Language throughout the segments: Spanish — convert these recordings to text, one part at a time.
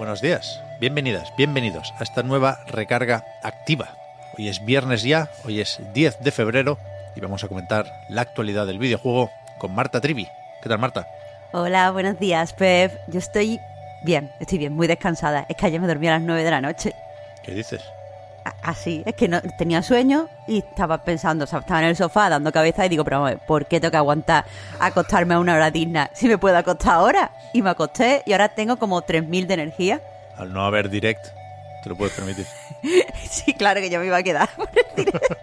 Buenos días, bienvenidas, bienvenidos a esta nueva recarga activa. Hoy es viernes ya, hoy es 10 de febrero y vamos a comentar la actualidad del videojuego con Marta Trivi. ¿Qué tal, Marta? Hola, buenos días, Pep. Yo estoy bien, estoy bien, muy descansada. Es que ayer me dormí a las 9 de la noche. ¿Qué dices? Así, es que no, tenía sueño y estaba pensando, o sea, estaba en el sofá dando cabeza y digo, pero vamos, ¿por qué tengo que aguantar acostarme a una hora digna si me puedo acostar ahora? Y me acosté y ahora tengo como 3.000 de energía. Al no haber direct, te lo puedes permitir. Sí, claro que yo me iba a quedar. por el directo.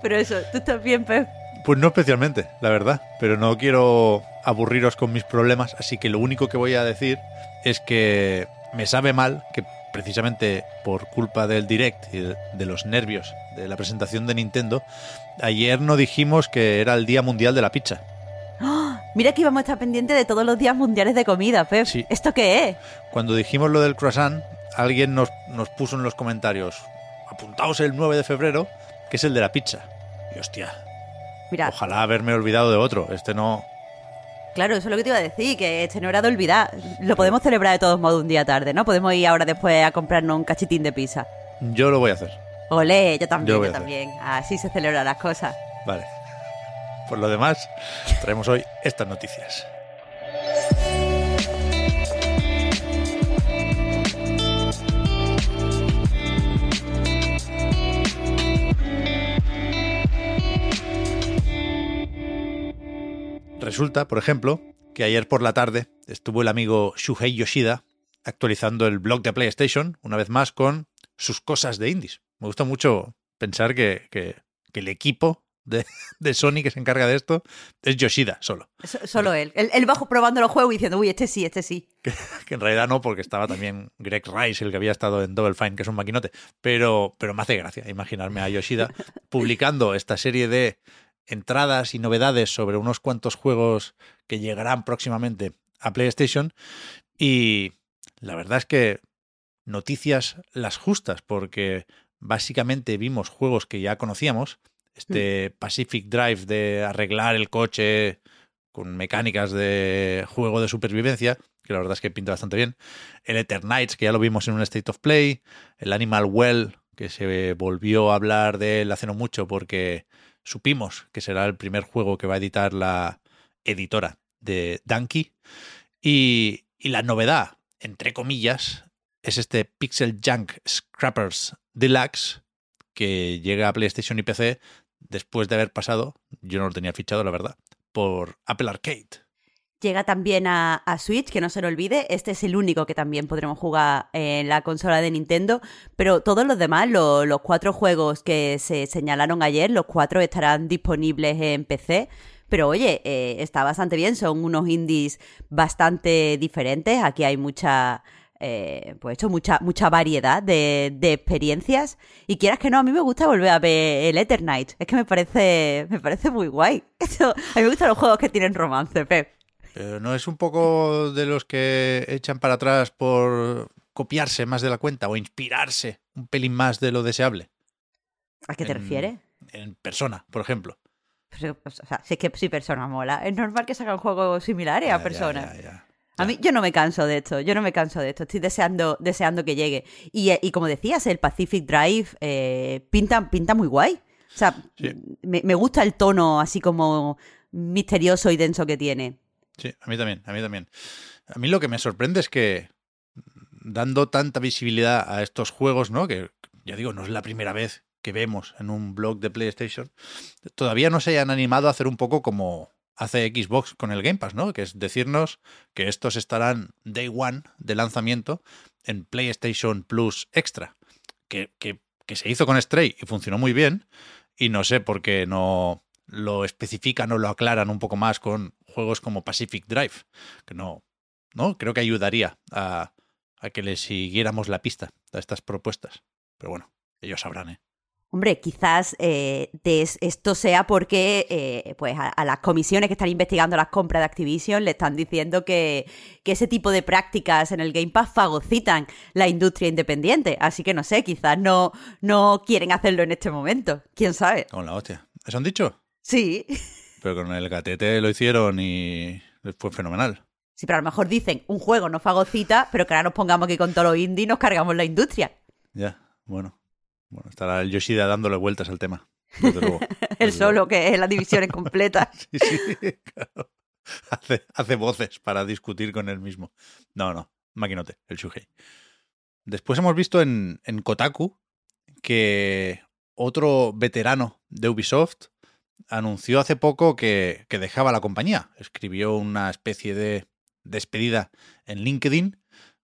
pero eso, ¿tú estás bien, Pep? Pues no especialmente, la verdad, pero no quiero aburriros con mis problemas, así que lo único que voy a decir es que me sabe mal que precisamente por culpa del direct y de los nervios de la presentación de Nintendo, ayer no dijimos que era el Día Mundial de la Pizza. Mira que íbamos a estar pendientes de todos los días mundiales de comida, Pep. Sí. ¿Esto qué es? Cuando dijimos lo del croissant, alguien nos, nos puso en los comentarios, apuntaos el 9 de febrero, que es el de la pizza. Y hostia, Mira, ojalá haberme olvidado de otro, este no... Claro, eso es lo que te iba a decir, que este no era de olvidar. Lo podemos celebrar de todos modos un día tarde, ¿no? Podemos ir ahora después a comprarnos un cachitín de pizza. Yo lo voy a hacer. Olé, yo también, Yo hacer. también. Así se celebran las cosas. Vale. Por lo demás, traemos hoy estas noticias. Resulta, por ejemplo, que ayer por la tarde estuvo el amigo Shuhei Yoshida actualizando el blog de PlayStation, una vez más, con sus cosas de indies. Me gusta mucho pensar que, que- que el equipo de, de Sony que se encarga de esto es Yoshida solo. So- solo él. él. Él bajo probando los juegos y diciendo, uy, este sí, este sí. Que en realidad no, porque estaba también Greg Rice, el que había estado en Double Fine, que es un maquinote. Pero, pero me hace gracia imaginarme a Yoshida publicando esta serie de entradas y novedades sobre unos cuantos juegos que llegarán próximamente a PlayStation. Y la verdad es que noticias las justas, porque básicamente vimos juegos que ya conocíamos. Este Pacific Drive de arreglar el coche con mecánicas de juego de supervivencia, que la verdad es que pinta bastante bien. El Eternights, que ya lo vimos en un State of Play. El Animal Well, que se volvió a hablar de él hace no mucho porque supimos que será el primer juego que va a editar la editora de Donkey. Y, y la novedad, entre comillas, es este Pixel Junk Scrappers Deluxe, que llega a PlayStation y PC después de haber pasado, yo no lo tenía fichado, la verdad, por Apple Arcade. Llega también a, Switch, que no se lo olvide. Este es el único que también podremos jugar en la consola de Nintendo. Pero todos los demás, lo- los cuatro juegos que se señalaron ayer, los cuatro estarán disponibles en PC. Pero oye, eh, está bastante bien. Son unos indies bastante diferentes. Aquí hay mucha. eh, pues esto, mucha, mucha variedad de, de experiencias. Y quieras que no, a mí me gusta volver a ver el Eternite. Es que me parece, me parece muy guay. A mí me gustan los juegos que tienen romance, Pep. Pero no es un poco de los que echan para atrás por copiarse más de la cuenta o inspirarse un pelín más de lo deseable. ¿A qué te En- refieres? En persona, por ejemplo. Pero, O sea, si es que si persona mola. Es normal que sacan juegos similares a ya, personas. ya, ya. A mí, yo no me canso de esto, yo no me canso de esto, estoy deseando, deseando que llegue. Y, eh, y como decías, el Pacific Drive eh, pinta, pinta muy guay. O sea, Sí. me, me gusta el tono así como misterioso y denso que tiene. Sí, a mí también, a mí también. A mí lo que me sorprende es que dando tanta visibilidad a estos juegos, ¿no? Que ya digo, no es la primera vez que vemos en un blog de PlayStation, todavía no se hayan animado a hacer un poco como hace Xbox con el Game Pass, ¿no? Que es decirnos que estos estarán day one de lanzamiento en PlayStation Plus Extra, que, que, que se hizo con Stray y funcionó muy bien, y no sé por qué no lo especifican o lo aclaran un poco más con juegos como Pacific Drive, que no, no creo que ayudaría a, a que le siguiéramos la pista a estas propuestas. Pero bueno, ellos sabrán, ¿eh? Hombre, quizás eh, esto sea porque eh, pues a, las comisiones que están investigando las compras de Activision le están diciendo que, ese tipo de prácticas en el Game Pass fagocitan la industria independiente. Así que no sé, quizás no, no quieren hacerlo en este momento. ¿Quién sabe? Con la hostia. ¿Eso han dicho? Sí. Pero con el gatete lo hicieron y fue fenomenal. Sí, pero a lo mejor dicen un juego no fagocita, pero que ahora nos pongamos aquí con todo lo indie y nos cargamos la industria. Ya, bueno. Bueno, estará el Yoshida dándole vueltas al tema. el solo, que es la división completa. sí, sí, claro. Hace, voces para discutir con él mismo. No, no, maquinote, el Shuhei. Después hemos visto en, en Kotaku que otro veterano de Ubisoft anunció hace poco que, que, dejaba la compañía. Escribió una especie de despedida en LinkedIn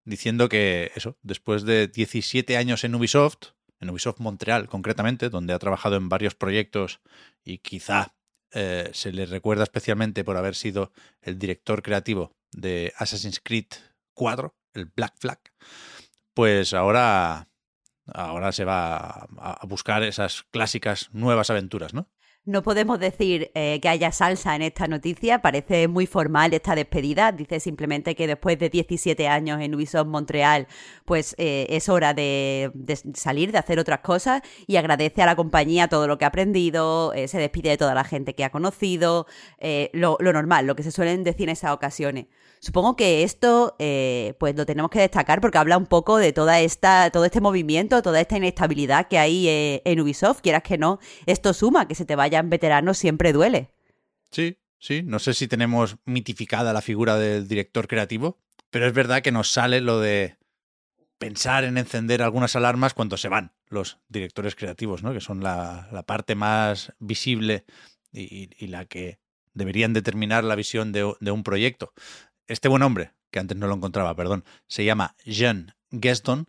diciendo que eso, después de 17 años en Ubisoft, en Ubisoft Montreal concretamente, donde ha trabajado en varios proyectos y quizá eh, se le recuerda especialmente por haber sido el director creativo de Assassin's Creed 4, el Black Flag, pues ahora, ahora se va a buscar esas clásicas nuevas aventuras, ¿no? No podemos decir eh, que haya salsa en esta noticia, parece muy formal esta despedida. Dice simplemente que después de 17 años en Ubisoft Montreal, pues eh, es hora de, salir, de hacer otras cosas y agradece a la compañía todo lo que ha aprendido, eh, se despide de toda la gente que ha conocido, lo, lo normal, lo que se suelen decir en esas ocasiones. Supongo que esto, eh, pues lo tenemos que destacar porque habla un poco de toda esta, todo este movimiento, toda esta inestabilidad que hay eh, en Ubisoft. Quieras que no, esto suma, que se te vayan veteranos siempre duele. Sí, sí. No sé si tenemos mitificada la figura del director creativo, pero es verdad que nos sale lo de pensar en encender algunas alarmas cuando se van los directores creativos, ¿no? Que son la, parte más visible y, la que deberían determinar la visión de, de un proyecto. Este buen hombre, que antes no lo encontraba, perdón, se llama Jean Gaston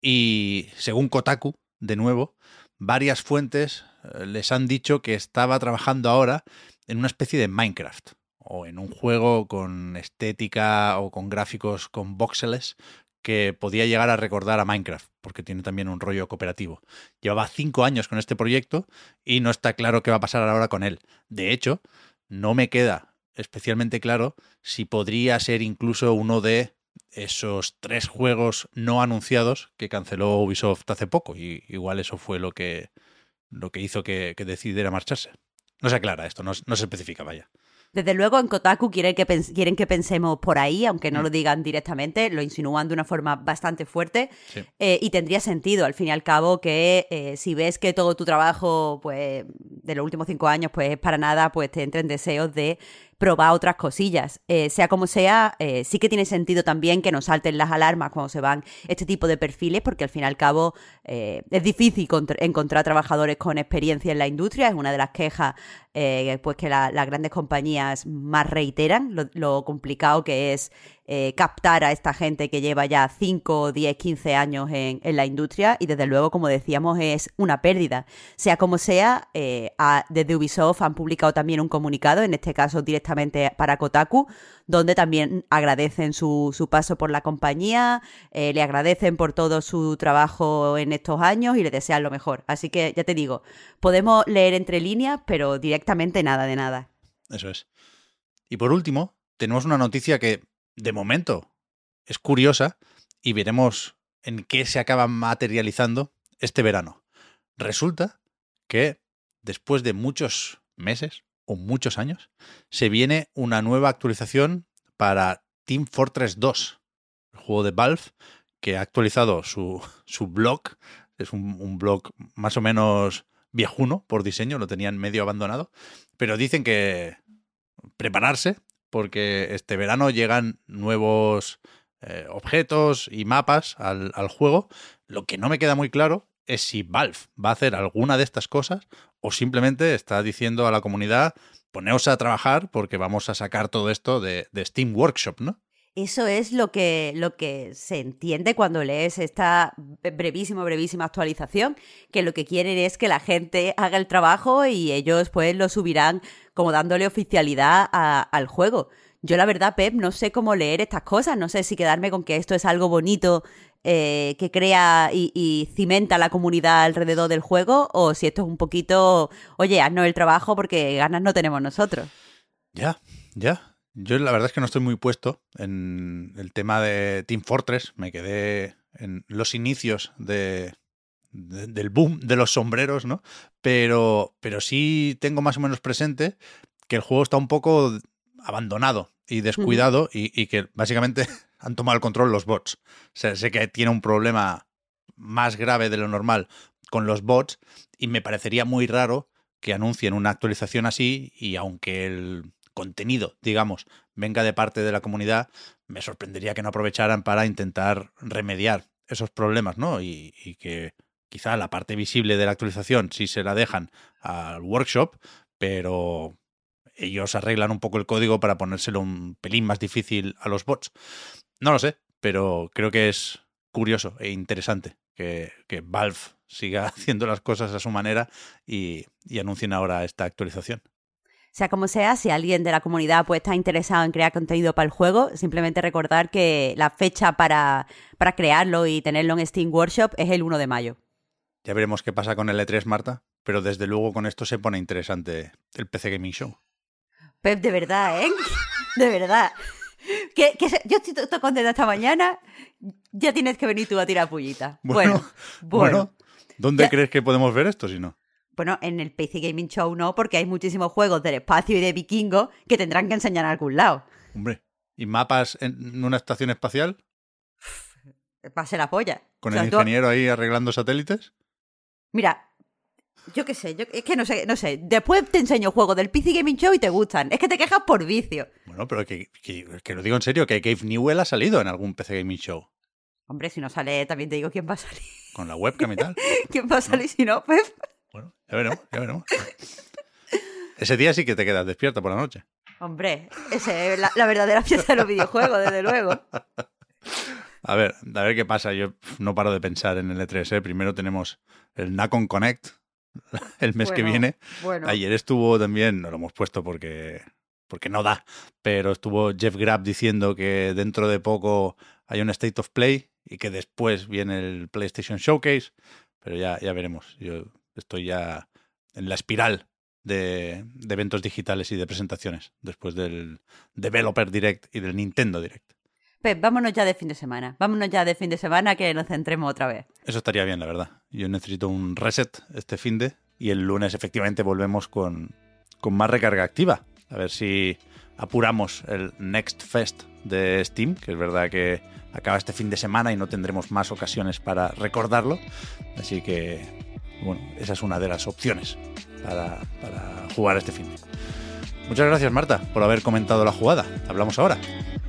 y según Kotaku, de nuevo, varias fuentes eh, les han dicho que estaba trabajando ahora en una especie de Minecraft o en un juego con estética o con gráficos con voxeles que podía llegar a recordar a Minecraft, porque tiene también un rollo cooperativo. Llevaba cinco años con este proyecto y no está claro qué va a pasar ahora con él. De hecho, no me queda especialmente claro si podría ser incluso uno de esos tres juegos no anunciados que canceló Ubisoft hace poco. Y igual eso fue lo que, lo que hizo que, decidiera marcharse. No se aclara esto, no, no se especifica, vaya. Desde luego en Kotaku quieren que, quieren que pensemos por ahí, aunque no mm. lo digan directamente, lo insinúan de una forma bastante fuerte eh, y tendría sentido, al fin y al cabo, que eh, si ves que todo tu trabajo pues de los últimos cinco años pues es para nada, pues te entren deseos de probar otras cosillas. Eh, sea como sea, eh, sí que tiene sentido también que nos salten las alarmas cuando se van este tipo de perfiles, porque al fin y al cabo eh, es difícil encontrar trabajadores con experiencia en la industria, es una de las quejas pues que las grandes compañías más reiteran, lo complicado que es eh, captar a esta gente que lleva ya 5, 10, 15 años en, la industria y desde luego, como decíamos, es una pérdida. Sea como sea, eh, desde Ubisoft han publicado también un comunicado, en este caso directamente para Kotaku, donde también agradecen su, paso por la compañía, eh, le agradecen por todo su trabajo en estos años y le desean lo mejor. Así que ya te digo, podemos leer entre líneas, pero directamente nada de nada. Eso es. Y por último, tenemos una noticia que de momento es curiosa y veremos en qué se acaba materializando este verano. Resulta que después de muchos meses o muchos años, se viene una nueva actualización para Team Fortress 2, el juego de Valve, que ha actualizado su, su blog. Es un, un blog más o menos viejuno por diseño, lo tenían medio abandonado, pero dicen que prepararse porque este verano llegan nuevos eh, objetos y mapas al, juego. Lo que no me queda muy claro es si Valve va a hacer alguna de estas cosas o simplemente está diciendo a la comunidad, poneos a trabajar porque vamos a sacar todo esto de, Steam Workshop, ¿no? Eso es lo que, lo que se entiende cuando lees esta brevísima, brevísima actualización, que lo que quieren es que la gente haga el trabajo y ellos pues lo subirán como dándole oficialidad al juego. Yo la verdad, Pep, no sé cómo leer estas cosas, no sé si quedarme con que esto es algo bonito eh, que crea y, y, cimenta la comunidad alrededor del juego o si esto es un poquito, oye, haznos el trabajo porque ganas no tenemos nosotros. Ya, ya. Yo la verdad es que no estoy muy puesto en el tema de Team Fortress. Me quedé en los inicios de, del boom de los sombreros, ¿no? Pero, pero sí tengo más o menos presente que el juego está un poco abandonado y descuidado y, y, que básicamente han tomado el control los bots. O sea, sé que tiene un problema más grave de lo normal con los bots y me parecería muy raro que anuncien una actualización así y aunque el contenido, digamos, venga de parte de la comunidad, me sorprendería que no aprovecharan para intentar remediar esos problemas, ¿no? Y, y que quizá la parte visible de la actualización sí se la dejan al workshop, pero ellos arreglan un poco el código para ponérselo un pelín más difícil a los bots. No lo sé, pero creo que es curioso e interesante que, Valve siga haciendo las cosas a su manera y, y anuncien ahora esta actualización. Sea como sea, si alguien de la comunidad pues, está interesado en crear contenido para el juego, simplemente recordar que la fecha para, para crearlo y tenerlo en Steam Workshop es el 1 de mayo. Ya veremos qué pasa con el E3, Marta, pero desde luego con esto se pone interesante el PC Gaming Show. Pep, de verdad, ¿eh? De verdad. Que, que yo estoy todo contenta esta mañana. Ya tienes que venir tú a tirar pullita. Bueno, bueno. bueno ¿Dónde ya, crees que podemos ver esto si no? Bueno, en el PC Gaming Show no, porque hay muchísimos juegos del espacio y de vikingo que tendrán que enseñar a algún lado. Hombre, ¿y mapas en una estación espacial? Va a ser la polla. ¿Con o sea, el ingeniero tú... ahí arreglando satélites? Mira, yo qué sé, yo, es que no sé, no sé. Después te enseño juegos del PC Gaming Show y te gustan. Es que te quejas por vicio. Bueno, pero que, que, que lo digo en serio, que Gabe Newell ha salido en algún PC Gaming Show. Hombre, si no sale, también te digo quién va a salir. Con la webcam y tal. ¿Quién va a salir no. si no, Pep? Bueno, ya veremos, ya veremos. Ese día sí que te quedas despierta por la noche. Hombre, esa es la, la verdadera fiesta de los videojuegos, desde luego. A ver, a ver qué pasa. Yo no paro de pensar en el E3. ¿eh? Primero tenemos el Nacon Connect el mes bueno, que viene. Bueno. Ayer estuvo también, no lo hemos puesto porque, porque no da, pero estuvo Jeff Grapp diciendo que dentro de poco hay un State of Play y que después viene el PlayStation Showcase. Pero ya, ya veremos. Yo estoy ya en la espiral de, de eventos digitales y de presentaciones después del Developer Direct y del Nintendo Direct. Pep, vámonos ya de fin de semana. Vámonos ya de fin de semana que nos centremos otra vez. Eso estaría bien, la verdad. Yo necesito un reset este fin de y el lunes efectivamente volvemos con, con más recarga activa. A ver si apuramos el Next Fest de Steam, que es verdad que acaba este fin de semana y no tendremos más ocasiones para recordarlo. Así que bueno, esa es una de las opciones para, para jugar este fin. Muchas gracias, Marta, por haber comentado la jugada. Hablamos ahora.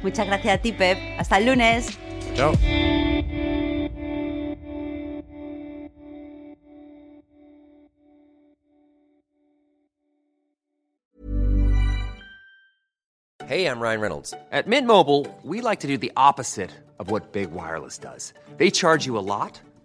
Muchas gracias a ti, Pep. Hasta el lunes. Chao. Hey, I'm Ryan Reynolds. At Mint Mobile, we like to do the opposite of what Big Wireless does. They charge you a lot.